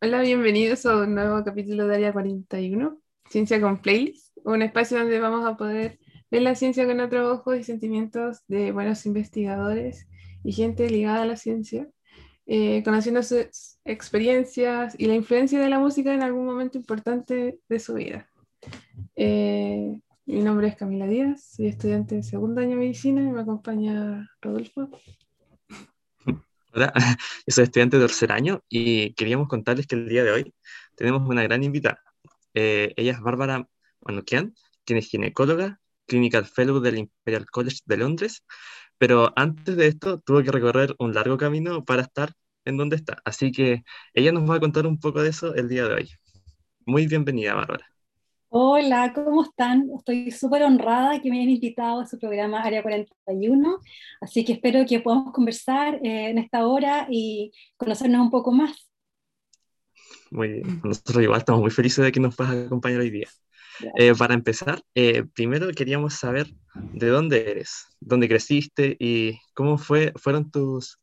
Hola, bienvenidos a un nuevo capítulo de Área 41, Ciencia con Playlist, un espacio donde vamos a poder ver la ciencia con otros ojos y sentimientos de buenos investigadores y gente ligada a la ciencia, eh, conociendo sus experiencias y la influencia de la música en algún momento importante de su vida. Eh, mi nombre es Camila Díaz, soy estudiante de segundo año de medicina y me acompaña Rodolfo. Hola, yo soy estudiante de tercer año y queríamos contarles que el día de hoy tenemos una gran invitada. Eh, ella es Bárbara Manukian, quien es ginecóloga, clinical fellow del Imperial College de Londres, pero antes de esto tuvo que recorrer un largo camino para estar en donde está. Así que ella nos va a contar un poco de eso el día de hoy. Muy bienvenida, Bárbara. Hola, ¿cómo están? Estoy súper honrada que me hayan invitado a su programa Área 41, así que espero que podamos conversar eh, en esta hora y conocernos un poco más. Muy bien, nosotros igual estamos muy felices de que nos puedas acompañar hoy día. Eh, para empezar, eh, primero queríamos saber de dónde eres, dónde creciste y cómo fue, fueron tus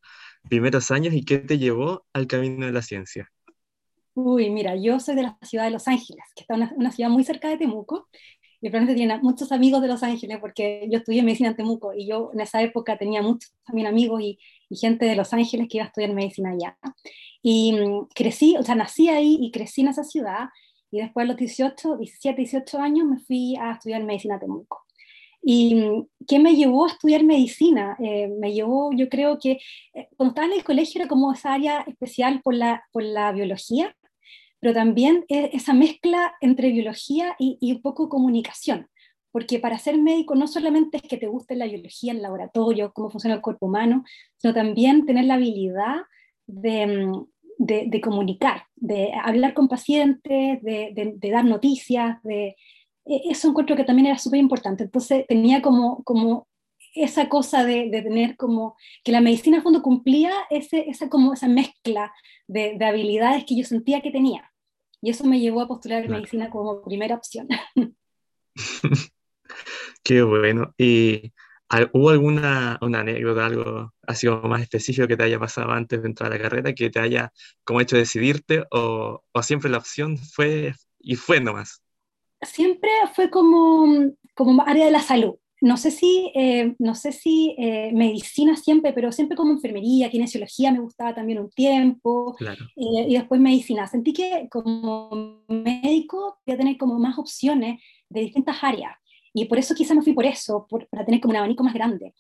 primeros años y qué te llevó al camino de la ciencia. Uy, mira, yo soy de la ciudad de Los Ángeles, que está una, una ciudad muy cerca de Temuco, y probablemente tiene muchos amigos de Los Ángeles, porque yo estudié medicina en Temuco, y yo en esa época tenía muchos también amigos y, y gente de Los Ángeles que iba a estudiar medicina allá. Y mm, crecí, o sea, nací ahí y crecí en esa ciudad, y después a los 18, 17, 18 años me fui a estudiar medicina a Temuco. ¿Y mm, qué me llevó a estudiar medicina? Eh, me llevó, yo creo que eh, cuando estaba en el colegio era como esa área especial por la, por la biología, pero también esa mezcla entre biología y, y, un poco comunicación, porque para ser médico no solamente es que te guste la biología, el laboratorio, cómo funciona el cuerpo humano, sino también tener la habilidad de, mm, de, de comunicar, de hablar con pacientes, de, de, de dar noticias, de, e, eso encuentro que también era súper importante. Entonces tenía como, como esa cosa de, de, tener como que la medicina a fondo cumplía ese, esa, como esa mezcla de, de, habilidades que yo sentía que tenía. Y eso me llevó a postular claro. medicina como primera opción. Qué bueno. ¿Y hubo alguna una anécdota, algo así como más específico que te haya pasado antes de entrar a la carrera, que te haya como hecho decidirte o, o siempre la opción fue y fue nomás? Siempre fue como, como área de la salud no sé si, eh, no sé si eh, medicina siempre, pero siempre como enfermería, kinesiología me gustaba también un tiempo, claro. eh, y después medicina. Sentí que como médico voy a tener como más opciones de distintas áreas, y por eso quizá me fui por eso, por, para tener como un abanico más grande.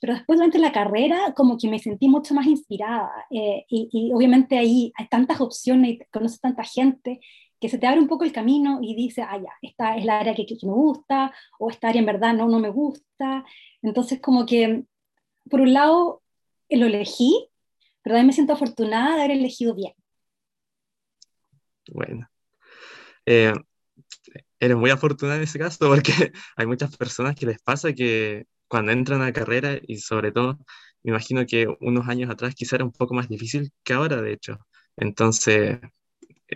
Pero después durante la carrera como que me sentí mucho más inspirada, y, y, obviamente ahí hay tantas opciones, y conoces tanta gente, que se te abre un poco el camino y dice, ah, ya, esta es la área que, que, me gusta, o esta área en verdad no, no me gusta. Entonces, como que, por un lado, lo elegí, pero también me siento afortunada de haber elegido bien. Bueno. Eh, eres muy afortunada en ese caso porque hay muchas personas que les pasa que cuando entran a la carrera y sobre todo, me imagino que unos años atrás quizá era un poco más difícil que ahora, de hecho. Entonces,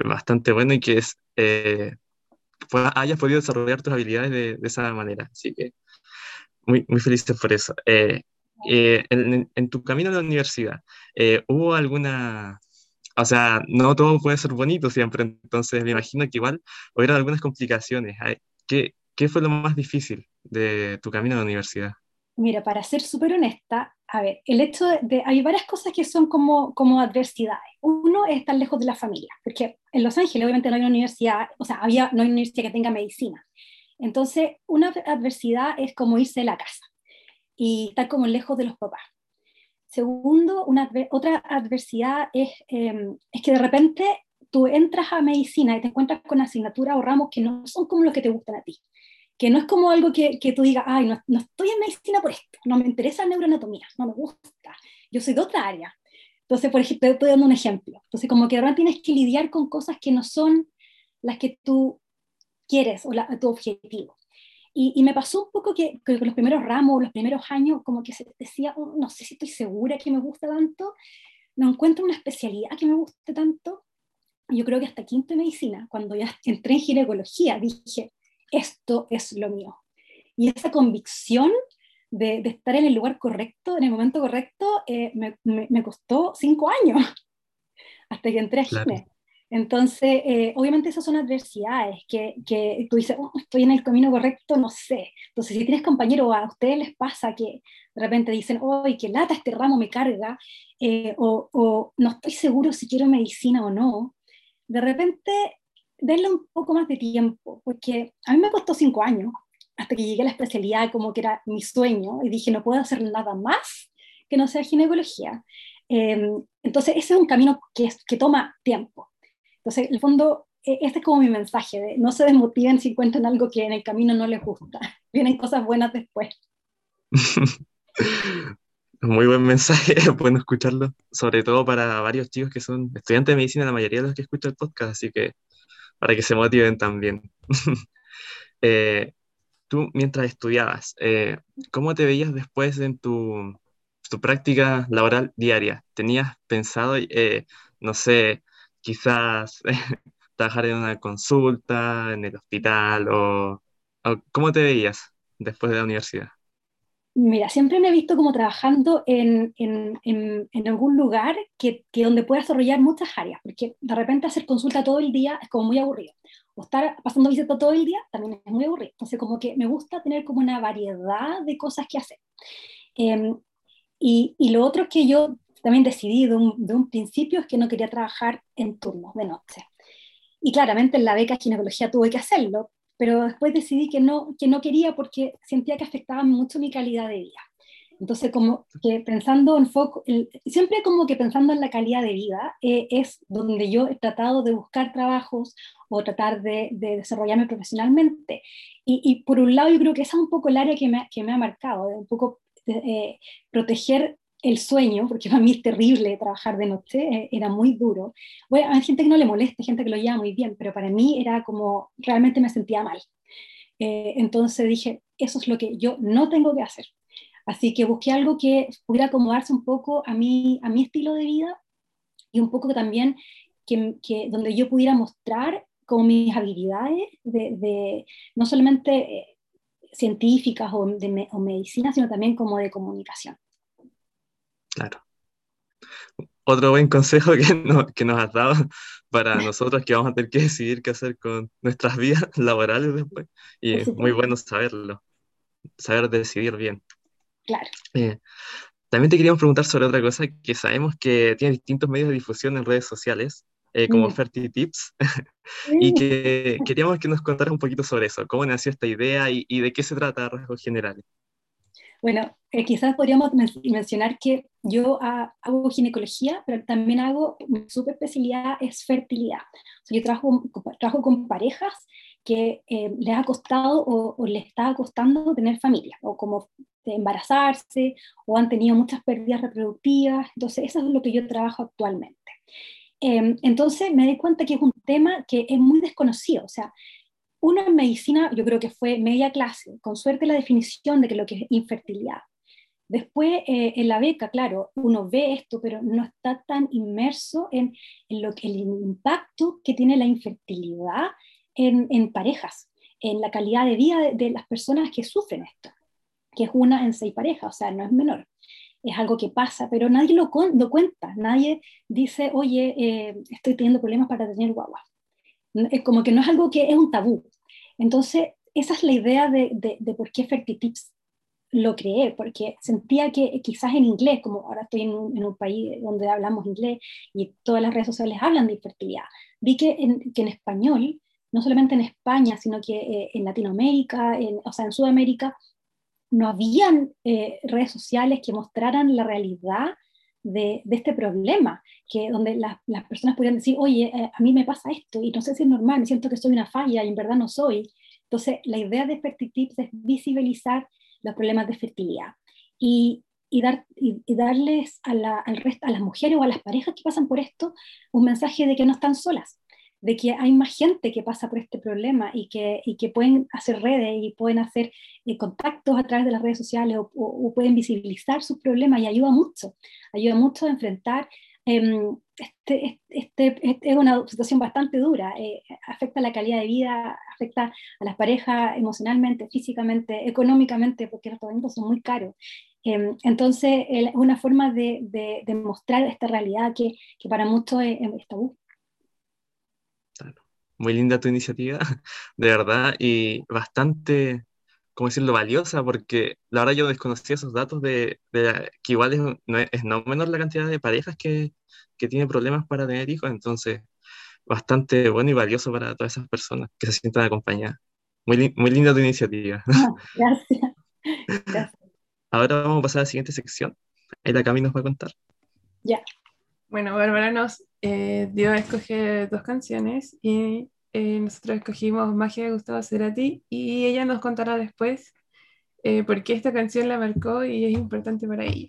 bastante bueno y que es, eh, hayas podido desarrollar tus habilidades de, de, esa manera. Así que muy, muy felices por eso. Eh, eh, en, en, tu camino a la universidad, eh, ¿hubo alguna... O sea, no todo puede ser bonito siempre, entonces me imagino que igual hubo algunas complicaciones. ¿Qué, ¿Qué fue lo más difícil de tu camino a la universidad? Mira, para ser súper honesta, a ver, el hecho de, de, hay varias cosas que son como, como adversidades. Uno es estar lejos de la familia, porque en Los Ángeles obviamente no hay una universidad, o sea, había, no hay una universidad que tenga medicina. Entonces, una adversidad es como irse de la casa y estar como lejos de los papás. Segundo, una, otra adversidad es, eh, es que de repente tú entras a medicina y te encuentras con asignaturas o ramos que no son como los que te gustan a ti que no es como algo que, que tú digas, ay, no, no, estoy en medicina por esto, no me interesa neuroanatomía, no me gusta, yo soy de otra área. Entonces, por ejemplo, estoy dando un ejemplo. Entonces, como que ahora tienes que lidiar con cosas que no son las que tú quieres o la, tu objetivo. Y, y, me pasó un poco que, que los primeros ramos, los primeros años, como que se decía, oh, no sé si estoy segura que me gusta tanto, no encuentro una especialidad que me guste tanto. yo creo que hasta quinto de medicina, cuando ya entré en ginecología, dije, esto es lo mío. Y esa convicción de, estar en el lugar correcto, en el momento correcto, eh, me, me, costó cinco años hasta que entré a gine. Entonces, eh, obviamente esas son adversidades que, que tú dices, oh, estoy en el camino correcto, no sé. Entonces, si tienes compañeros, a ustedes les pasa que de repente dicen, ¡ay, qué lata este ramo me carga! Eh, o, o, no estoy seguro si quiero medicina o no. De repente, denle un poco más de tiempo, porque a mí me costó cinco años hasta que llegué a la especialidad como que era mi sueño y dije, no puedo hacer nada más que no sea ginecología. Em, entonces, ese es un camino que, que toma tiempo. Entonces, en el fondo, e, este es como mi mensaje, de no se desmotiven si encuentran algo que en el camino no les gusta. Vienen cosas buenas después. Muy buen mensaje, bueno escucharlo, sobre todo para varios chicos que son estudiantes de medicina, la mayoría de los que escuchan el podcast, así que para que se motiven también. eh, tú, mientras estudiabas, eh, ¿cómo te veías después en tu, tu práctica laboral diaria? ¿Tenías pensado, eh, no sé, quizás trabajar en una consulta, en el hospital, o, cómo te veías después de la universidad? Mira, siempre me he visto como trabajando en, en, en, algún lugar que, que, donde pueda desarrollar muchas áreas, porque de repente hacer consulta todo el día es como muy aburrido. O estar pasando visita todo el día también es muy aburrido. Entonces, como que me gusta tener como una variedad de cosas que hacer. Em, y, y, lo otro que yo también decidí de un, de un, principio es que no quería trabajar en turnos de noche. Y claramente en la beca de ginecología tuve que hacerlo, pero después decidí que no, que no quería porque sentía que afectaba mucho mi calidad de vida. Entonces, como que pensando en foco, siempre como que pensando en la calidad de vida, eh, es donde yo he tratado de buscar trabajos o tratar de, de desarrollarme profesionalmente. Y, y, por un lado, yo creo que esa es un poco el área que me, que me ha marcado, de un poco eh, proteger el sueño, porque para mí es terrible trabajar de noche, eh, era muy duro. Bueno, hay gente que no le molesta, gente que lo lleva muy bien, pero para mí era como, realmente me sentía mal. Eh, entonces dije, eso es lo que yo no tengo que hacer. Así que busqué algo que pudiera acomodarse un poco a mi, a mi estilo de vida y un poco también que, que donde yo pudiera mostrar como mis habilidades de, de no solamente eh, científicas o de o medicina, sino también como de comunicación. Claro. Otro buen consejo que, que nos has dado para nosotros que vamos a tener que decidir qué hacer con nuestras vidas laborales después. Y es muy bueno saberlo, saber decidir bien. Claro. Eh, también te queríamos preguntar sobre otra cosa que sabemos que tiene distintos medios de difusión en redes sociales, eh, como mm. Tips, y que queríamos que nos contaras un poquito sobre eso, cómo nació esta idea y, y de qué se trata a rasgos generales. Bueno, eh, quizás podríamos mencionar que yo hago ginecología, pero también hago, mi super especialidad es fertilidad. yo trabajo, trabajo con parejas que eh, les ha costado o, o, les está costando tener familia, o como embarazarse, o han tenido muchas pérdidas reproductivas. Entonces, eso es lo que yo trabajo actualmente. Em, entonces, me di cuenta que es un tema que es muy desconocido. O sea, uno en medicina, yo creo que fue media clase, con suerte la definición de que lo que es infertilidad. Después, eh, en la beca, claro, uno ve esto, pero no está tan inmerso en, lo que, el impacto que tiene la infertilidad en, parejas, en la calidad de vida de, las personas que sufren esto, que es una en seis parejas, o sea, no es menor. Es algo que pasa, pero nadie lo, lo cuenta, nadie dice, oye, eh, estoy teniendo problemas para tener guagua. Es como que no es algo que es un tabú. Entonces, esa es la idea de, de, por qué FertiTips lo creé, porque sentía que quizás en inglés, como ahora estoy en un, país donde hablamos inglés y todas las redes sociales hablan de infertilidad, vi que en, que en español, no solamente en España, sino que eh, en Latinoamérica, en, o sea, en Sudamérica, no habían eh, redes sociales que mostraran la realidad de, este problema, que donde las personas podían decir, oye, eh, a mí me pasa esto y no sé si es normal, me siento que soy una falla y en verdad no soy. Entonces, la idea de FertiTips es visibilizar los problemas de fertilidad y, y, dar, y, darles a, al resto, a las mujeres o a las parejas que pasan por esto un mensaje de que no están solas, de que hay más gente que pasa por este problema y que, y que pueden hacer redes y pueden hacer eh, contactos a través de las redes sociales o, pueden visibilizar sus problemas y ayuda mucho, ayuda mucho a enfrentar em, este, este, este, es una situación bastante dura, eh, afecta la calidad de vida, afecta a las parejas emocionalmente, físicamente, económicamente, porque los tratamientos son muy caros. Em, entonces, es una forma de, de, mostrar esta realidad que, que para muchos es, es tabú. Muy linda tu iniciativa, de verdad, y bastante ¿cómo decirlo?, valiosa, porque la verdad yo desconocía esos datos de, que igual es no, es no, menor la cantidad de parejas que, que tienen problemas para tener hijos, entonces bastante bueno y valioso para todas esas personas que se sientan acompañadas. Muy, muy linda tu iniciativa. Ah, gracias. gracias. Ahora vamos a pasar a la siguiente sección. Ahí la Cami nos va a contar. Ya. Bueno, Bárbara nos eh, dio a escoger dos canciones y eh, nosotros escogimos Magia de Gustavo Cerati y ella nos contará después eh, por qué esta canción la marcó y es importante para ella.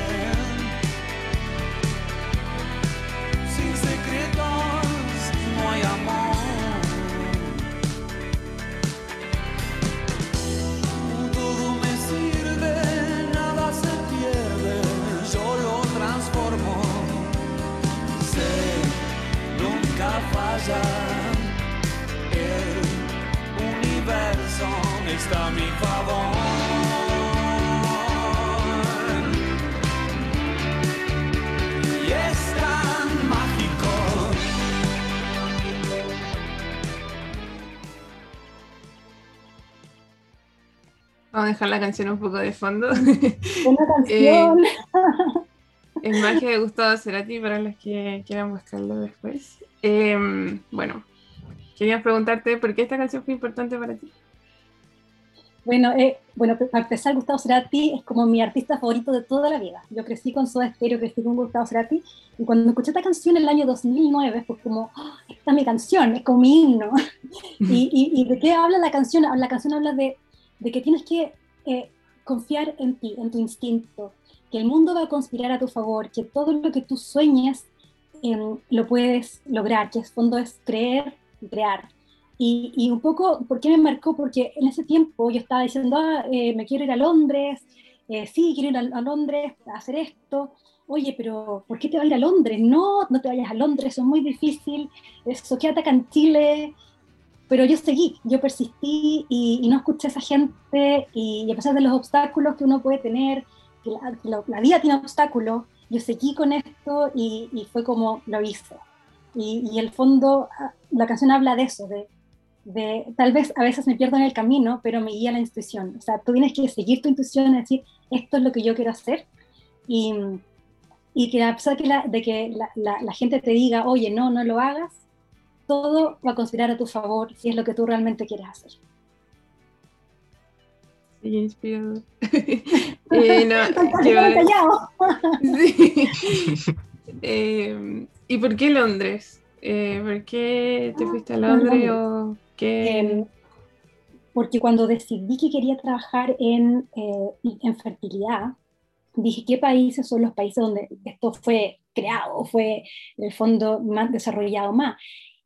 Dejar la canción un poco de fondo. Una canción. Eh, es magia de Gustavo Cerati para los que quieran buscarlo después. Em, bueno, quería preguntarte por qué esta canción fue importante para ti. Bueno, eh, bueno, para empezar, Gustavo Cerati es como mi artista favorito de toda la vida. Yo crecí con Soda Stereo, crecí con Gustavo Cerati, y cuando escuché esta canción en el año 2009, fue como, oh, esta es mi canción, es como mi himno. y, y, de qué habla la canción? La canción habla de, de que tienes que eh, confiar en ti, en tu instinto, que el mundo va a conspirar a tu favor, que todo lo que tú sueñes Em, lo puedes lograr, que es fondo es creer y crear. Y, un poco, ¿por qué me marcó? Porque en ese tiempo yo estaba diciendo, ah, eh, me quiero ir a Londres, eh, sí, quiero ir a, Londres a hacer esto. Oye, pero ¿por qué te vas a Londres? No, no te vayas a Londres, eso es muy difícil, eso quédate acá en Chile. Pero yo seguí, yo persistí y, no escuché a esa gente y, a pesar de los obstáculos que uno puede tener, que la, la, la vida tiene obstáculos, yo seguí con esto y, y fue como lo hice. Y, y, el fondo, ah, la canción habla de eso, de, de, tal vez a veces me pierdo en el camino, pero me guía la intuición. O sea, tú tienes que seguir tu intuición y decir, esto es lo que yo quiero hacer. Y, y que a pesar de que, la, de que la, la, gente te diga, oye, no, no lo hagas, todo va a conspirar a tu favor si es lo que tú realmente quieres hacer. Sí, inspirador. eh, no, sí. eh, ¿Y por qué Londres? Eh, ¿Por qué te fuiste a Londres o qué? Eh, porque cuando decidí que quería trabajar en, eh, en fertilidad, dije, ¿qué países son los países donde esto fue creado, fue en el fondo más desarrollado más?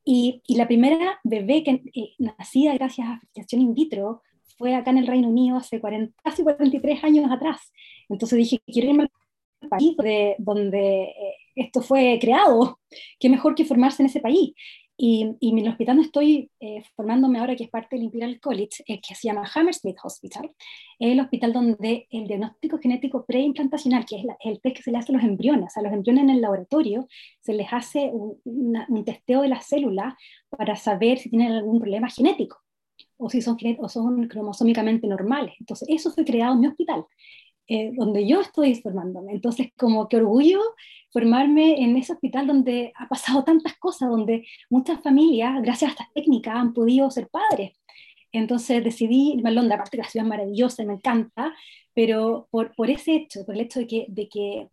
Y, y la primera bebé que eh, nacida gracias a fertilización in vitro fue acá en el Reino Unido hace 40, casi 43 años atrás. Entonces dije, quiero irme al país de, donde eh, esto fue creado, qué mejor que formarse en ese país. Y, y, en el hospital donde estoy eh, formándome ahora, que es parte del Imperial College, eh, que se llama Hammersmith Hospital, es el hospital donde el diagnóstico genético preimplantacional, que es la, el test que se le hace a los embriones, a los embriones en el laboratorio, se les hace un, una, un testeo de las células para saber si tienen algún problema genético o si son, o son cromosómicamente normales. Entonces, eso fue creado en mi hospital. Eh, donde yo estoy formándome. Entonces, como que orgullo formarme en ese hospital donde ha pasado tantas cosas, donde muchas familias, gracias a estas técnicas, han podido ser padres. Entonces decidí Londres, aparte que la ciudad es maravillosa y me encanta, pero por, por ese hecho, por el hecho de que, de que,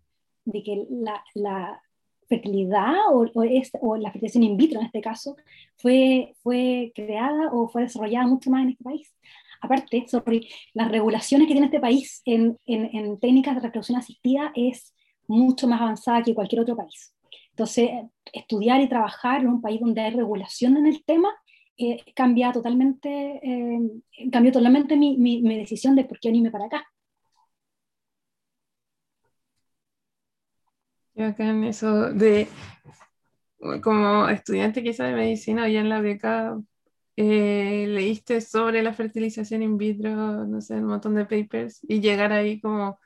de que la, la fertilidad o, o, es, o, la fertilización in vitro en este caso fue, fue creada o fue desarrollada mucho más en este país aparte, sorry, las regulaciones que tiene este país en, en, en, técnicas de reproducción asistida es mucho más avanzada que cualquier otro país. Entonces, estudiar y trabajar en un país donde hay regulación en el tema eh, cambia totalmente, eh, cambió totalmente mi, mi, mi, decisión de por qué irme para acá. Yo acá en eso de, como estudiante quizá de medicina, ya en la beca eh, leíste sobre la fertilización in vitro, no sé, un montón de papers y llegar ahí como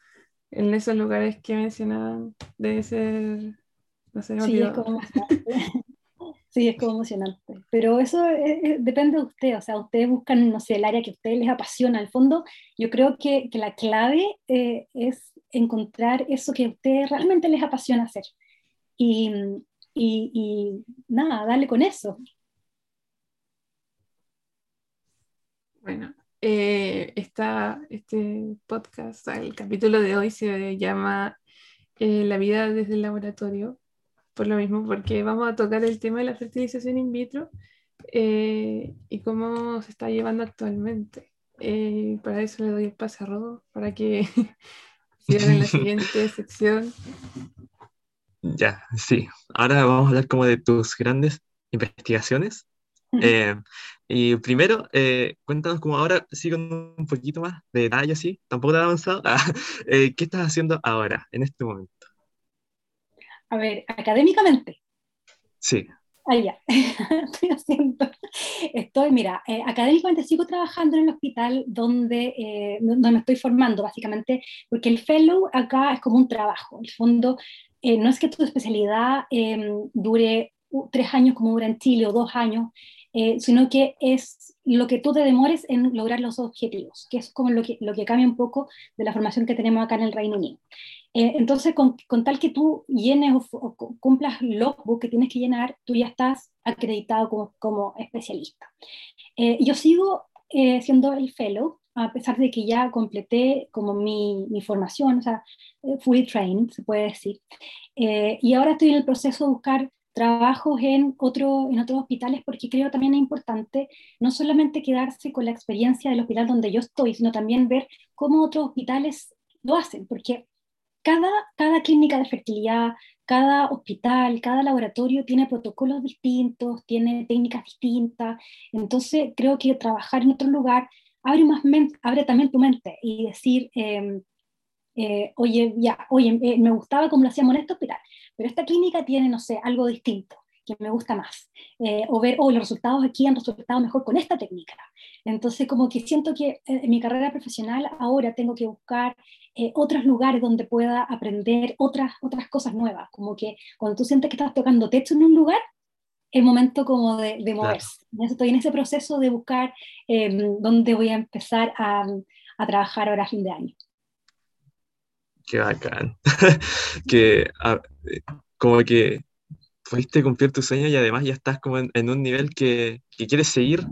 en esos lugares que mencionaban debe ser, no sé, sí, es como sí, es como emocionante. Pero eso es, es, depende de usted, o sea, ustedes buscan, no sé, el área que a ustedes les apasiona. Al fondo, yo creo que, que la clave eh, es encontrar eso que a ustedes realmente les apasiona hacer. Y, y, y nada, darle con eso. Bueno, eh, esta, este podcast, el capítulo de hoy se llama eh, La vida desde el laboratorio, por lo mismo, porque vamos a tocar el tema de la fertilización in vitro eh, y cómo se está llevando actualmente. Eh, para eso le doy el pase a Rodo, para que en la siguiente sección. Ya, sí. Ahora vamos a hablar como de tus grandes investigaciones eh, y primero, eh, cuéntanos como ahora, sí con un poquito más de detalle, así, tampoco tan avanzado, eh, ¿qué estás haciendo ahora, en este momento? A ver, académicamente. Sí. Ah, ya, estoy haciendo. Estoy, mira, eh, académicamente sigo trabajando en el hospital donde, eh, donde me estoy formando, básicamente, porque el fellow acá es como un trabajo. En el fondo, eh, no es que tu especialidad em, dure tres años como dura en Chile o dos años, eh, sino que es lo que tú te demores en lograr los objetivos, que es como lo que, lo que cambia un poco de la formación que tenemos acá en el Reino Unido. Eh, entonces, con, con, tal que tú llenes o, o, cumplas logbook que tienes que llenar, tú ya estás acreditado como, como especialista. Eh, yo sigo eh, siendo el fellow, a pesar de que ya completé como mi, mi formación, o sea, fully trained, se puede decir. y ahora estoy en el proceso de buscar trabajos en, otro, en otros hospitales porque creo también es importante no solamente quedarse con la experiencia del hospital donde yo estoy, sino también ver cómo otros hospitales lo hacen, porque cada, cada clínica de fertilidad, cada hospital, cada laboratorio tiene protocolos distintos, tiene técnicas distintas, entonces creo que trabajar en otro lugar abre, más abre también tu mente y decir, eh, eh, oye, ya, oye, eh, me gustaba como lo hacíamos en este hospital, pero esta clínica tiene, no sé, algo distinto que me gusta más. Eh, o ver, oh, los resultados aquí han resultado mejor con esta técnica. Entonces, como que siento que en mi carrera profesional ahora tengo que buscar eh, otros lugares donde pueda aprender otras, otras cosas nuevas. Como que cuando tú sientes que estás tocando techo en un lugar, es momento como de, de moverse. Claro. Estoy en ese proceso de buscar eh, dónde voy a empezar a, a trabajar ahora a fin de año qué bacán. que a, como que pudiste cumplir tu sueño y además ya estás como en, un nivel que, que, quieres seguir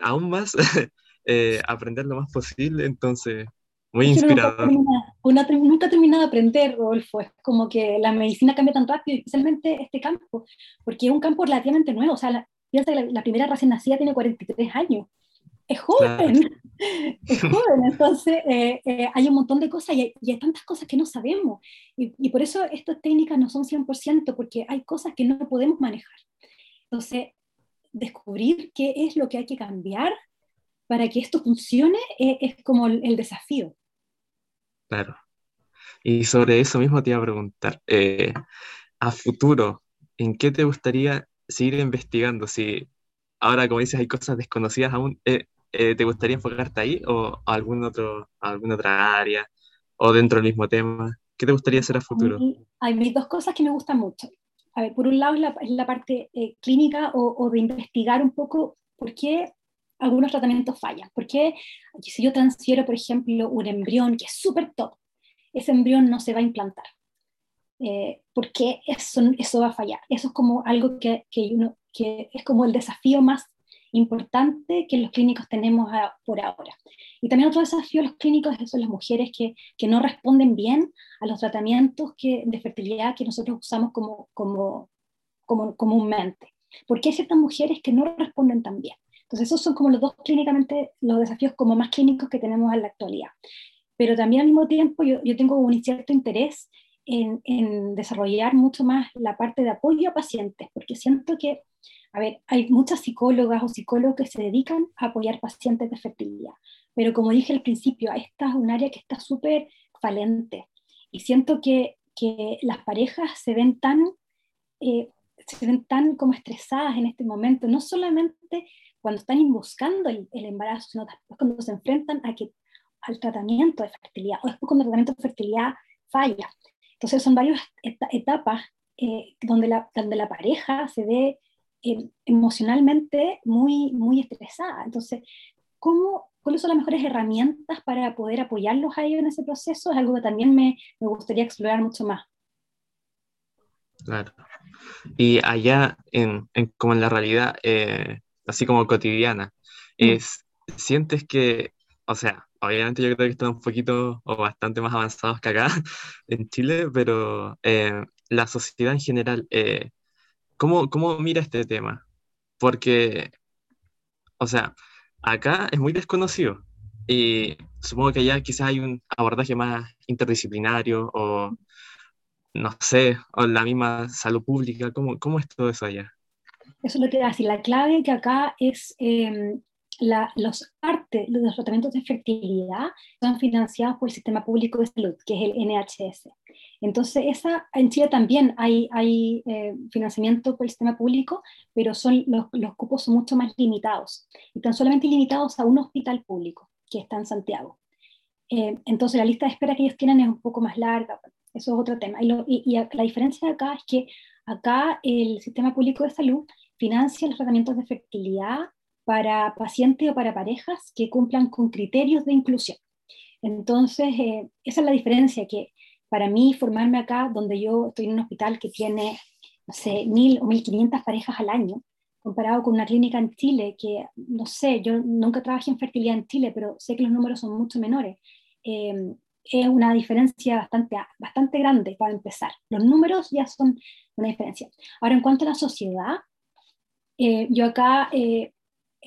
aún más, eh, aprender lo más posible, entonces muy inspirador. Nunca, nunca he terminado de aprender, Rodolfo, es como que la medicina cambia tan rápido, especialmente este campo, porque es un campo relativamente nuevo, o sea, la, piensa que la, primera recién nacida tiene 43 años, es joven, es joven, entonces eh, eh, hay un montón de cosas y hay, tantas cosas que no sabemos. Y, y, por eso estas técnicas no son 100%, porque hay cosas que no podemos manejar. Entonces, descubrir qué es lo que hay que cambiar para que esto funcione eh, es como el, desafío. Claro. Y sobre eso mismo te iba a preguntar, a futuro, ¿en qué te gustaría seguir investigando? Si ahora, como dices, hay cosas desconocidas aún, eh, ¿te gustaría enfocarte ahí o a algún otro, alguna otra área o dentro del mismo tema? ¿Qué te gustaría hacer a futuro? Hay dos cosas que me gustan mucho. A ver, por un lado es la, parte eh, clínica o, de investigar un poco por qué algunos tratamientos fallan. ¿Por qué si yo transfiero, por ejemplo, un embrión que es súper top, ese embrión no se va a implantar? Eh, ¿Por qué eso, eso va a fallar? Eso es como algo que, que, uno, que es como el desafío más importante que los clínicos tenemos por ahora. Y también otro desafío de los clínicos son las mujeres que, que no responden bien a los tratamientos que, de fertilidad que nosotros usamos como, como, como, comúnmente. Porque hay ciertas mujeres que no responden tan bien. Entonces esos son como los dos clínicamente, los desafíos como más clínicos que tenemos en la actualidad. Pero también al mismo tiempo yo, yo tengo un cierto interés en, en desarrollar mucho más la parte de apoyo a pacientes, porque siento que a ver, hay muchas psicólogas o psicólogos que se dedican a apoyar pacientes de fertilidad, pero como dije al principio, esta es un área que está súper falente y siento que, que, las parejas se ven tan, eh, se ven tan como estresadas en este momento, no solamente cuando están buscando el, embarazo, sino después cuando se enfrentan a que, al tratamiento de fertilidad o después cuando el tratamiento de fertilidad falla. Entonces son varias etapas eh, donde, la, donde la pareja se ve Em, emocionalmente muy, muy estresada. Entonces, ¿cómo, ¿cuáles son las mejores herramientas para poder apoyarlos a ellos en ese proceso? Es algo que también me, me gustaría explorar mucho más. Claro. Y allá, en, en como en la realidad, eh, así como cotidiana, mm. es, ¿sientes que, o sea, obviamente yo creo que están un poquito o bastante más avanzados que acá en Chile, pero eh, la sociedad en general, eh, ¿Cómo, cómo mira este tema? Porque, o sea, acá es muy desconocido y supongo que allá quizás hay un abordaje más interdisciplinario o, no sé, o la misma salud pública. ¿Cómo, cómo es todo eso allá? Eso es lo que decir. La clave que acá es em, la, los artes, los tratamientos de fertilidad son financiados por el Sistema Público de Salud, que es el NHS. Entonces, esa, en Chile también hay, hay eh, financiamiento por el sistema público, pero son, los, los, cupos son mucho más limitados. Y están solamente limitados a un hospital público, que está en Santiago. Eh, entonces, la lista de espera que ellos tienen es un poco más larga. Eso es otro tema. Y, y, y la diferencia de acá es que acá el sistema público de salud financia los tratamientos de fertilidad para pacientes o para parejas que cumplan con criterios de inclusión. Entonces, eh, esa es la diferencia, que para mí formarme acá, donde yo estoy en un hospital que tiene, no sé, mil o mil quinientas parejas al año, comparado con una clínica en Chile que, no sé, yo nunca trabajé en fertilidad en Chile, pero sé que los números son mucho menores. Eh, es una diferencia bastante, bastante grande para empezar. Los números ya son una diferencia. Ahora, en cuanto a la sociedad, eh, yo acá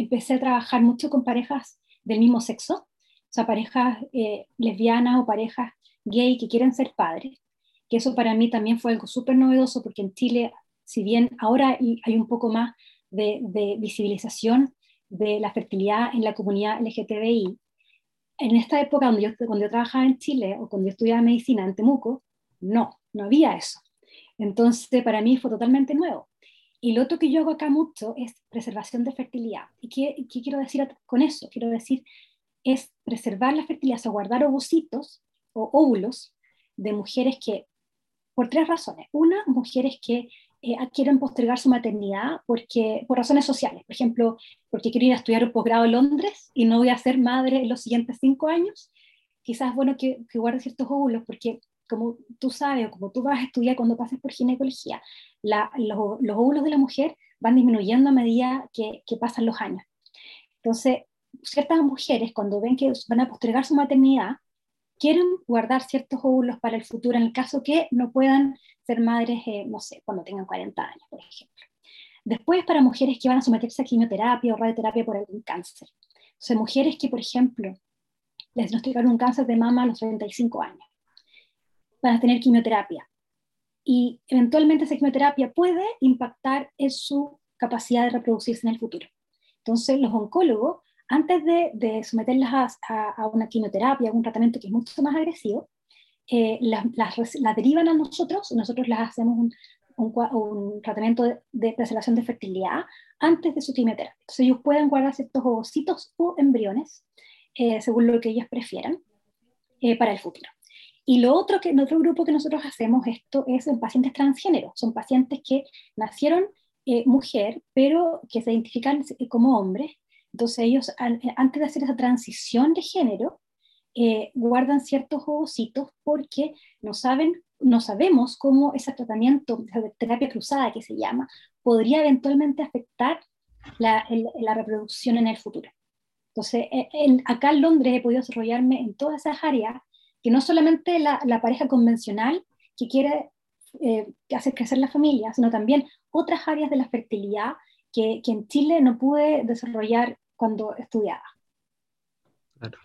empecé a trabajar mucho con parejas del mismo sexo, o sea, parejas eh, lesbianas o parejas gay que quieren ser padres, que eso para mí también fue algo súper novedoso porque en Chile, si bien ahora hay un poco más de, visibilización de la fertilidad en la comunidad LGTBI, en esta época cuando yo, cuando yo trabajaba en Chile o cuando yo estudiaba medicina en Temuco, no, no había eso. Entonces, para mí fue totalmente nuevo. Y lo otro que yo hago acá mucho es preservación de fertilidad. ¿Y qué, quiero decir con eso? Quiero decir, es preservar la fertilidad, o guardar ovocitos o óvulos de mujeres que, por tres razones. Una, mujeres que eh, quieren postergar su maternidad porque, por razones sociales. Por ejemplo, porque quiero ir a estudiar un posgrado en Londres y no voy a ser madre en los siguientes cinco años. Quizás es bueno que, que guarde ciertos óvulos porque como tú sabes o como tú vas a estudiar cuando pases por ginecología, los, los, óvulos de la mujer van disminuyendo a medida que, que pasan los años. Entonces, ciertas mujeres cuando ven que van a postergar su maternidad, quieren guardar ciertos óvulos para el futuro en el caso que no puedan ser madres, eh, no sé, cuando tengan 40 años, por ejemplo. Después, para mujeres que van a someterse a quimioterapia o radioterapia por algún cáncer. O sea, mujeres que, por ejemplo, les diagnosticaron un cáncer de mama a los 35 años, van a tener quimioterapia. Y eventualmente esa quimioterapia puede impactar en su capacidad de reproducirse en el futuro. Entonces, los oncólogos antes de, someterlas a, una quimioterapia, a un tratamiento que es mucho más agresivo, eh, las, derivan a nosotros, nosotros las hacemos un, un, tratamiento de, preservación de fertilidad antes de su quimioterapia. Entonces ellos pueden guardar ciertos ovocitos o embriones, eh, según lo que ellas prefieran, eh, para el futuro. Y lo otro que en otro grupo que nosotros hacemos esto es en pacientes transgéneros. Son pacientes que nacieron mujer, pero que se identifican como hombres entonces ellos, eh, antes de hacer esa transición de género, eh, guardan ciertos ovocitos porque no, saben, no sabemos cómo ese tratamiento, de terapia cruzada que se llama, podría eventualmente afectar la, la reproducción en el futuro. Entonces, eh, acá en Londres he podido desarrollarme en todas esas áreas, que no solamente la, la pareja convencional que quiere hacer crecer la familia, sino también otras áreas de la fertilidad que, en Chile no pude desarrollar cuando estudiaba. Claro.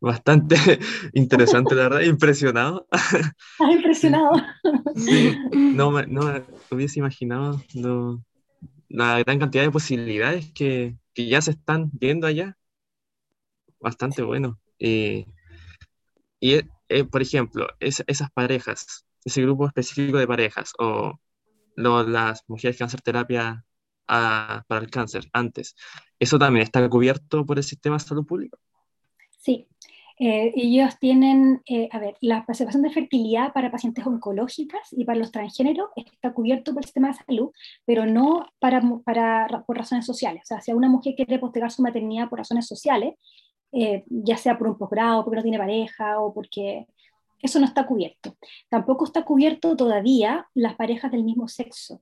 Bastante interesante, la verdad, impresionado. ¿Estás impresionado? Sí, no, no hubiese imaginado la gran cantidad de posibilidades que, que, ya se están viendo allá. Bastante bueno. Y, eh, por ejemplo, esas parejas, ese grupo específico de parejas, o las mujeres que hacer terapia ah, para el cáncer antes, ¿eso también está cubierto por el sistema de salud público? Sí, eh, ellos tienen, eh, a ver, la preservación de fertilidad para pacientes oncológicas y para los transgéneros está cubierto por el sistema de salud, pero no para, para, por razones sociales. O sea, si una mujer quiere postergar su maternidad por razones sociales, eh, ya sea por un posgrado, porque no tiene pareja o porque eso no está cubierto. Tampoco está cubierto todavía las parejas del mismo sexo,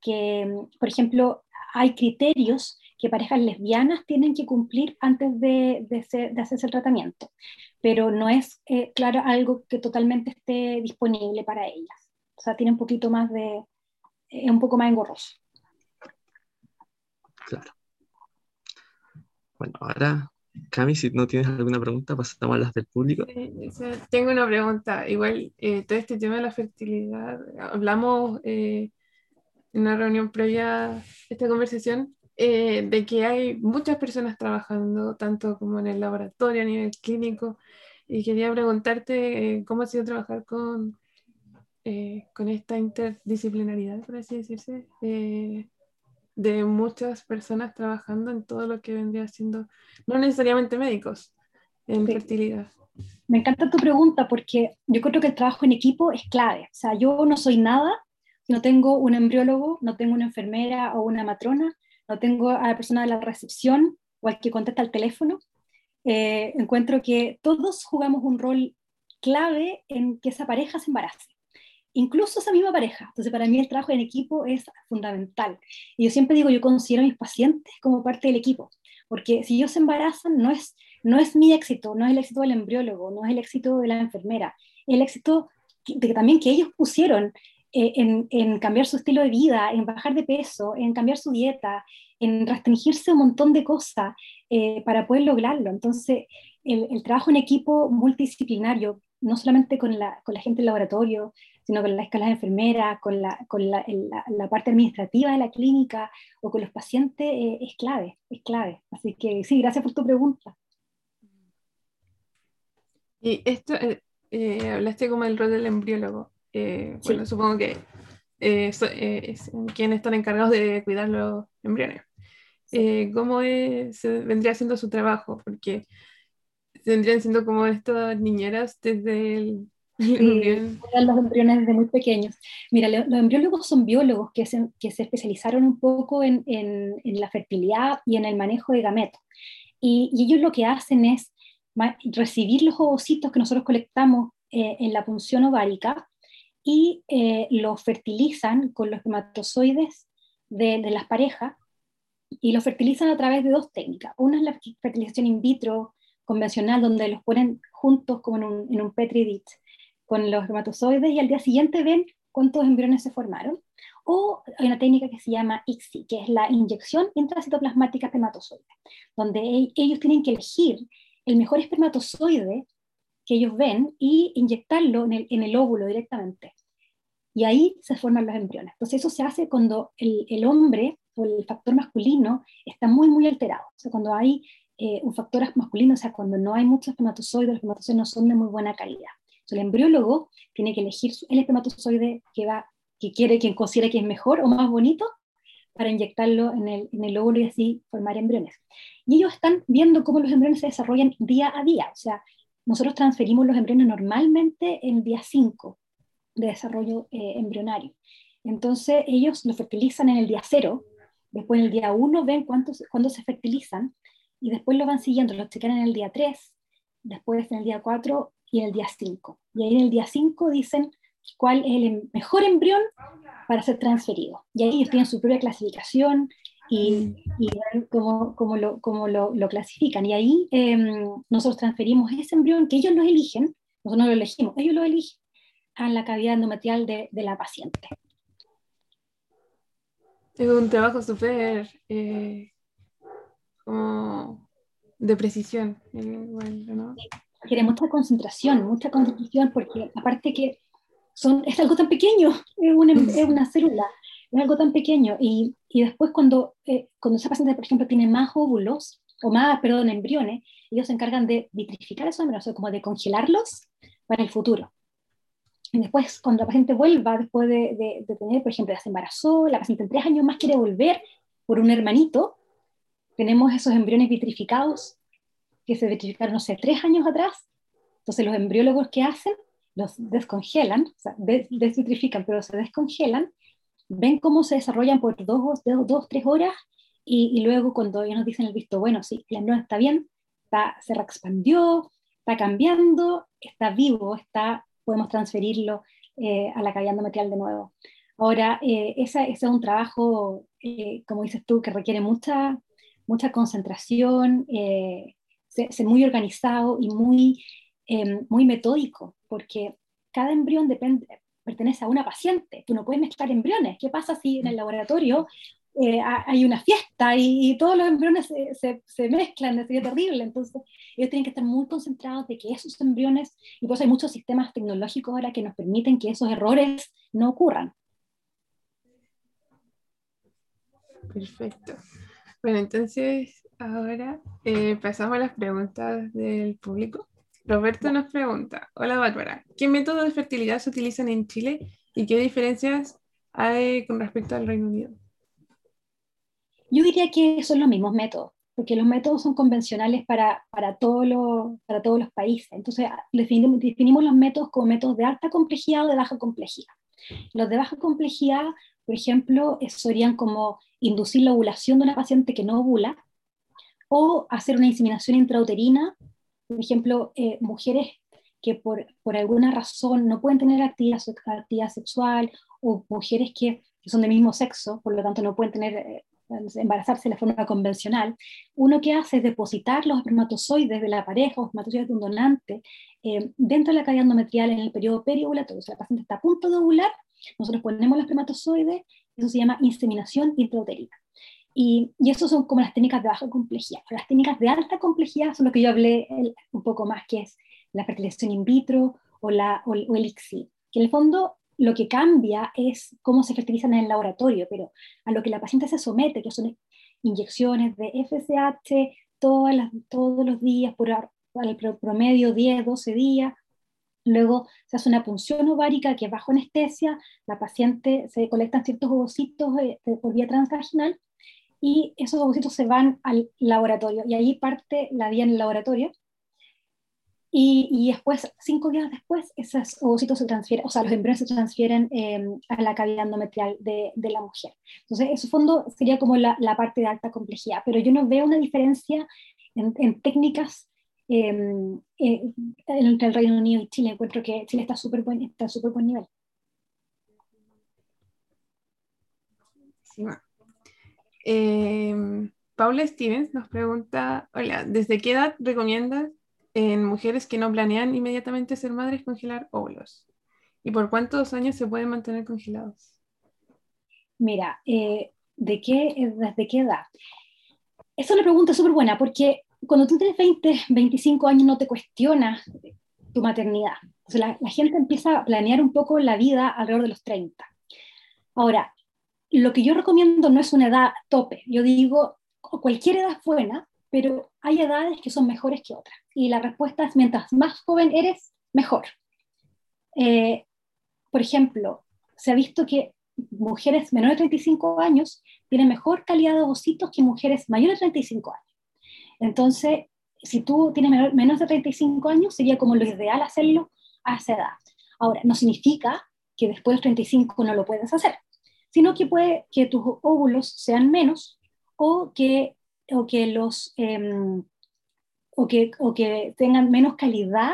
que, por ejemplo, hay criterios que parejas lesbianas tienen que cumplir antes de, de, hacerse el tratamiento, pero no es, eh, claro, algo que totalmente esté disponible para ellas. O sea, tiene un poquito más de, es un poco más engorroso. Claro. Bueno, ahora Cami, si no tienes alguna pregunta, pasamos a las del público. tengo una pregunta. Igual, eh, todo este tema de la fertilidad, hablamos eh, en una reunión previa a esta conversación eh, de que hay muchas personas trabajando, tanto como en el laboratorio, a nivel clínico, y quería preguntarte cómo ha sido trabajar con, con esta interdisciplinaridad, por así decirse de muchas personas trabajando en todo lo que vendría siendo, no necesariamente médicos, en fertilidad. Me encanta tu pregunta porque yo creo que el trabajo en equipo es clave. O sea, yo no soy nada si no tengo un embriólogo, no tengo una enfermera o una matrona, no tengo a la persona de la recepción o al que contesta el teléfono. Eh, encuentro que todos jugamos un rol clave en que esa pareja se embarace incluso esa misma pareja. Entonces, para mí el trabajo en equipo es fundamental. Y yo siempre digo, yo considero a mis pacientes como parte del equipo, porque si ellos se embarazan, no es, no es mi éxito, no es el éxito del embriólogo, no es el éxito de la enfermera, el éxito de también que ellos pusieron eh, en, en, cambiar su estilo de vida, en bajar de peso, en cambiar su dieta, en restringirse un montón de cosas eh, para poder lograrlo. Entonces, el, el, trabajo en equipo multidisciplinario, no solamente con la, con la gente del laboratorio, sino con las escalas de enfermeras, con, la, con la, la, parte administrativa de la clínica o con los pacientes, eh, es clave, es clave. Así que sí, gracias por tu pregunta. Y esto, eh, eh, hablaste como el rol del embriólogo. Bueno, supongo que es quienes están encargados de cuidar los embriones. ¿Cómo es, vendría siendo su trabajo? Porque vendrían siendo como estas niñeras desde el Sí, los embriones desde muy pequeños. Mira, los embriólogos son biólogos que se, que se especializaron un poco en, en, la fertilidad y en el manejo de gametos. Y, y, ellos lo que hacen es recibir los ovocitos que nosotros colectamos eh, en la punción ovárica y eh, los fertilizan con los espermatozoides de, de, las parejas y los fertilizan a través de dos técnicas. Una es la fertilización in vitro convencional, donde los ponen juntos como en un, en un petri dish con los espermatozoides y al día siguiente ven cuántos embriones se formaron. O hay una técnica que se llama ICSI, que es la inyección intracitoplasmática espermatozoide, donde e, ellos tienen que elegir el mejor espermatozoide que ellos ven y inyectarlo en el, en óvulo directamente. Y ahí se forman los embriones. Entonces eso se hace cuando el, el hombre o el factor masculino está muy, muy alterado. O sea, cuando hay eh, un factor masculino, o sea, cuando no hay muchos espermatozoides, los espermatozoides no son de muy buena calidad. El embriólogo tiene que elegir el espermatozoide que, va, que quiere, quien considera que es mejor o más bonito, para inyectarlo en el, en el óvulo y así formar embriones. Y ellos están viendo cómo los embriones se desarrollan día a día. O sea, nosotros transferimos los embriones normalmente en día 5 de desarrollo eh, embrionario. Entonces ellos los fertilizan en el día 0, después en el día 1 ven cuántos, cuándo se fertilizan y después lo van siguiendo, los chequean en el día 3, después en el día 4 y el día 5. Y ahí en el día 5 dicen cuál es el em, mejor embrión para ser transferido. Y ahí ellos tienen su propia clasificación y, y cómo, cómo, lo, cómo lo, lo, clasifican. Y ahí eh, nosotros transferimos ese embrión que ellos lo eligen, nosotros no lo elegimos, ellos lo eligen a la cavidad endometrial de, de la paciente. Es un trabajo súper eh, de precisión. ¿no? Quiere mucha concentración, mucha concentración, porque aparte que son, es algo tan pequeño, es una, es una célula, es algo tan pequeño. Y, y después cuando, eh, cuando esa paciente, por ejemplo, tiene más óvulos, o más, perdón, embriones, ellos se encargan de vitrificar esos embriones, o como de congelarlos para el futuro. Y después, cuando la paciente vuelva, después de, de, de tener, por ejemplo, ya se embarazó, la paciente en tres años más quiere volver por un hermanito, tenemos esos embriones vitrificados que se vitrificaron, no sé, tres años atrás. Entonces los embriólogos que hacen, los descongelan, o sea, desvitrifican, pero se descongelan, ven cómo se desarrollan por dos, dos, tres horas y, y, luego cuando ellos nos dicen el visto bueno, sí, el embrión está bien, está, se reexpandió, está cambiando, está vivo, está, podemos transferirlo eh, a la cavidad endometrial de nuevo. Ahora, eh, ese es un trabajo, eh, como dices tú, que requiere mucha, mucha concentración, eh, ser, muy organizado y muy, eh, muy metódico, porque cada embrión depende, pertenece a una paciente. Tú no puedes mezclar embriones. ¿Qué pasa si en el laboratorio eh, hay una fiesta y, y, todos los embriones se, se, se mezclan? Sería terrible. Entonces, ellos tienen que estar muy concentrados de que esos embriones, y pues hay muchos sistemas tecnológicos ahora que nos permiten que esos errores no ocurran. Perfecto. Bueno, entonces ahora eh, pasamos a las preguntas del público. Roberto nos pregunta, hola Bárbara, ¿qué métodos de fertilidad se utilizan en Chile y qué diferencias hay con respecto al Reino Unido? Yo diría que son los mismos métodos, porque los métodos son convencionales para, para, todo lo, para todos los países. Entonces definimos, definimos los métodos como métodos de alta complejidad o de baja complejidad. Los de baja complejidad por ejemplo, serían como inducir la ovulación de una paciente que no ovula o hacer una inseminación intrauterina, por ejemplo, eh, mujeres que por, por, alguna razón no pueden tener actividad, actividad sexual o mujeres que, que, son del mismo sexo, por lo tanto no pueden tener, eh, embarazarse de forma convencional, uno que hace es depositar los espermatozoides de la pareja o espermatozoides de un donante eh, dentro de la cavidad endometrial en el periodo periovulatorio. O sea, la paciente está a punto de ovular nosotros ponemos los espermatozoides, eso se llama inseminación intrauterina. Y, y eso son como las técnicas de baja complejidad. Las técnicas de alta complejidad son lo que yo hablé el, un poco más, que es la fertilización in vitro o, la, o, o el ICSI. Que en el fondo lo que cambia es cómo se fertilizan en el laboratorio, pero a lo que la paciente se somete, que son inyecciones de FSH todas las, todos los días, por al promedio 10, 12 días, Luego se hace una punción ovárica que bajo anestesia, la paciente se colectan ciertos ovocitos eh, por vía transvaginal y esos ovocitos se van al laboratorio y ahí parte la vía en el laboratorio. Y, y después, cinco días después, esos ovocitos se transfieren, o sea, los embriones se transfieren eh, a la cavidad endometrial de, de, la mujer. Entonces, eso fondo sería como la, la, parte de alta complejidad, pero yo no veo una diferencia en, en técnicas em, eh, entre el Reino Unido y Chile. Encuentro que Chile está súper buen, está súper buen. Eh, Paula Stevens nos pregunta, hola, ¿desde qué edad recomiendas en mujeres que no planean inmediatamente ser madres congelar óvulos? ¿Y por cuántos años se pueden mantener congelados? Mira, eh, ¿de qué, ¿desde qué edad? Esa es una pregunta súper buena porque cuando tú tienes 20, 25 años no te cuestionas tu maternidad. O sea, la, la gente empieza a planear un poco la vida alrededor de los 30. Ahora, lo que yo recomiendo no es una edad tope. Yo digo, cualquier edad es buena, pero hay edades que son mejores que otras. Y la respuesta es, mientras más joven eres, mejor. Eh, por ejemplo, se ha visto que mujeres menores de 35 años tienen mejor calidad de ovocitos que mujeres mayores de 35 años. Entonces, si tú tienes menos de 35 años, sería como lo ideal hacerlo a esa edad. Ahora, no significa que después de los 35 no lo puedes hacer, sino que puede que tus óvulos sean menos o que, o que, los, em, o que, o que tengan menos calidad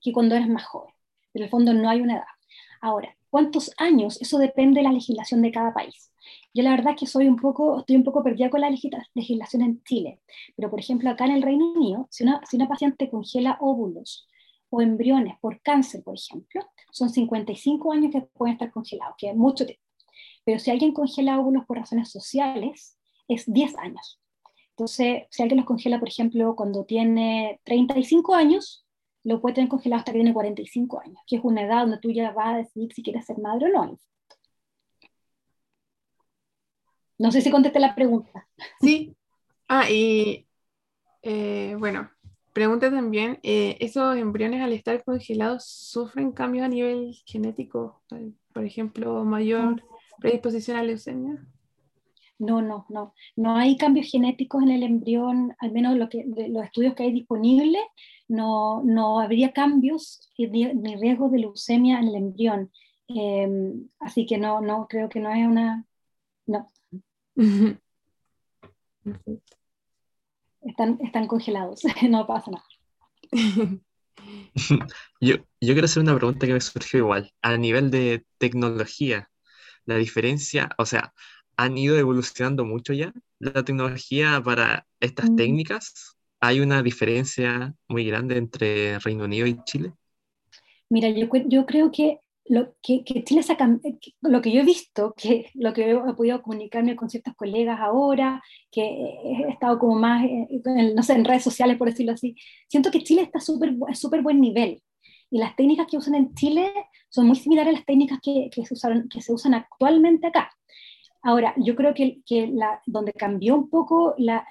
que cuando eres más joven. En el fondo no hay una edad. Ahora, ¿cuántos años? Eso depende de la legislación de cada país. Yo la verdad es que soy un poco, estoy un poco perdida con la legislación en Chile, pero por ejemplo acá en el Reino Unido, si una, si una paciente congela óvulos o embriones por cáncer, por ejemplo, son 55 años que pueden estar congelados, que es mucho tiempo. Pero si alguien congela óvulos por razones sociales, es 10 años. Entonces, si alguien los congela, por ejemplo, cuando tiene 35 años, lo puede tener congelado hasta que tiene 45 años, que es una edad donde tú ya vas a decidir si quieres ser madre o no. No sé si contesté la pregunta. Sí. Ah, y eh, bueno, pregunta también, eh, ¿esos embriones al estar congelados sufren cambios a nivel genético? Por ejemplo, mayor predisposición a leucemia. No, no, no. No hay cambios genéticos en el embrión, al menos lo que, de los estudios que hay disponibles, no, no habría cambios ni, riesgo de leucemia en el embrión. Em, así que no, no, creo que no es una... No. Están, están congelados, no pasa nada. Yo, yo quiero hacer una pregunta que me surgió igual. A nivel de tecnología, la diferencia, o sea, han ido evolucionando mucho ya la tecnología para estas Mm. técnicas. ¿Hay una diferencia muy grande entre Reino Unido y Chile? Mira, yo, creo que lo que, que Chile saca, lo que yo he visto, que lo que he podido comunicarme con ciertos colegas ahora, que he estado como más, eh, en, no sé, en redes sociales, por decirlo así, siento que Chile está súper súper buen nivel. Y las técnicas que usan en Chile son muy similares a las técnicas que, se, usan actualmente acá. Ahora, yo creo que, la, donde cambió un poco, la,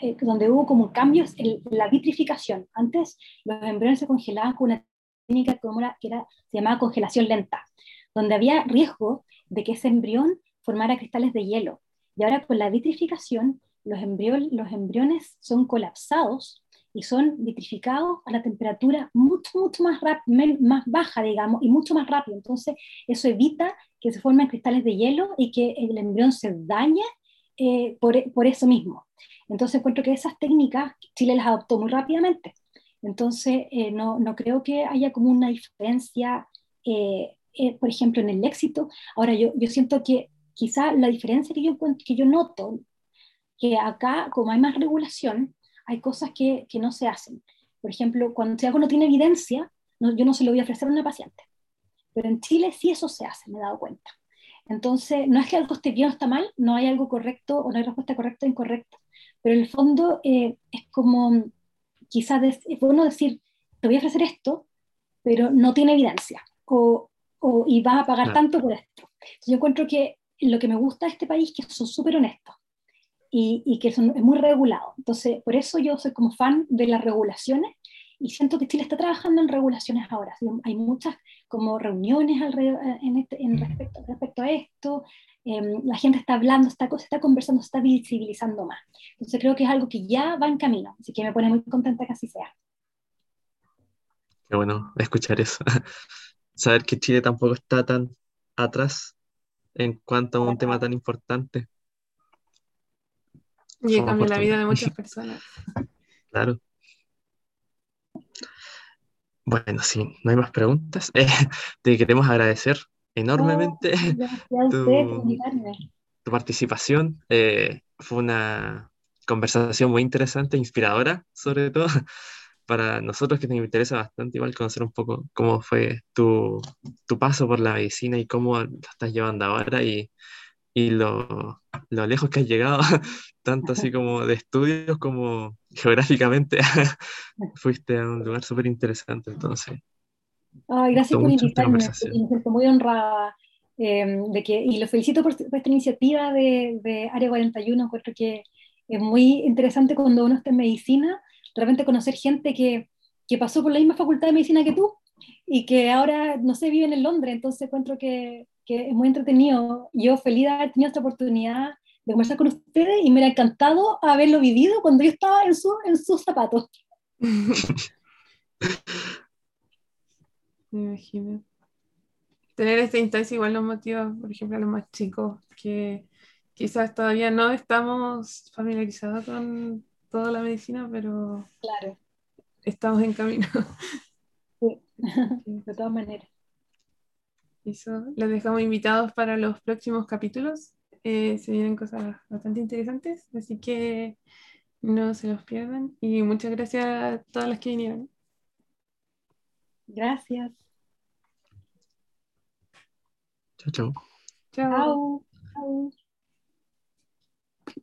eh, donde hubo como un cambio es el- la vitrificación. Antes los embriones se congelaban con una técnica que se llamaba congelación lenta, donde había riesgo de que ese embrión formara cristales de hielo. Y ahora con la vitrificación, los, embrión, los embriones son colapsados y son vitrificados a la temperatura mucho, mucho más, más baja, digamos, y mucho más rápido. Entonces, eso evita que se formen cristales de hielo y que el embrión se dañe eh, por, por eso mismo. Entonces, encuentro que esas técnicas Chile las adoptó muy rápidamente. Entonces, eh, no, no creo que haya como una diferencia, eh, eh, por ejemplo, en el éxito. Ahora, yo, yo siento que quizá la diferencia que yo, que yo noto, que acá, como hay más regulación, hay cosas que, que no se hacen. Por ejemplo, cuando si algo no tiene evidencia, no- yo no se lo voy a ofrecer a una paciente. Pero en Chile sí eso se hace, me he dado cuenta. Entonces, no es que algo esté bien o está mal, no hay algo correcto o no hay respuesta correcta o incorrecta, pero en el fondo eh, es como, quizás es bueno decir, te voy a ofrecer esto, pero no tiene evidencia, o, o, y vas a pagar tanto por esto. Yo encuentro que lo que me gusta de este país es que son súper honestos y, y que son, es muy regulado. Entonces, por eso yo soy como fan de las regulaciones y siento que Chile está trabajando en regulaciones ahora. Hay muchas como reuniones alrededor, en, este, en respecto, respecto a esto. eh, la gente está hablando, está, se está conversando, se está visibilizando más. Entonces creo que es algo que ya va en camino, así que me pone muy contenta que así sea. Qué bueno escuchar eso. Saber que Chile tampoco está tan atrás en cuanto a un tema tan importante. Y cambia la vida de muchas personas. Claro. Bueno, sí, no hay más preguntas. Eh, te queremos agradecer enormemente Gracias a tu- tu participación. Eh, fue una conversación muy interesante, inspiradora, sobre todo para nosotros que nos interesa bastante igual conocer un poco cómo fue tu, tu paso por la medicina y cómo lo estás llevando ahora y, y lo, lo lejos que has llegado, tanto así como de estudios como geográficamente. Fuiste a un lugar súper interesante, entonces. Ay, gracias por invitarme, me siento muy honrada eh, de que, y los felicito por, por esta iniciativa de, de Área 41, encuentro que es muy interesante cuando uno está en medicina, de repente conocer gente que, que pasó por la misma facultad de medicina que tú y que ahora, no sé, viven en Londres, entonces encuentro que, que es muy entretenido. Yo feliz de haber tenido esta oportunidad de conversar con ustedes y me ha encantado haberlo vivido cuando yo estaba en, su, en sus zapatos. Me imagino. Tener esta instancia igual nos motiva, por ejemplo, a los más chicos, que quizás todavía no estamos familiarizados con toda la medicina, pero Claro, estamos en camino. sí, de todas maneras. Eso, los dejamos invitados para los próximos capítulos. Eh, se vienen cosas bastante interesantes, así que no se los pierdan. Y muchas gracias a todas las que vinieron. Gracias. Chao, chao. Chao. Chao. Chao.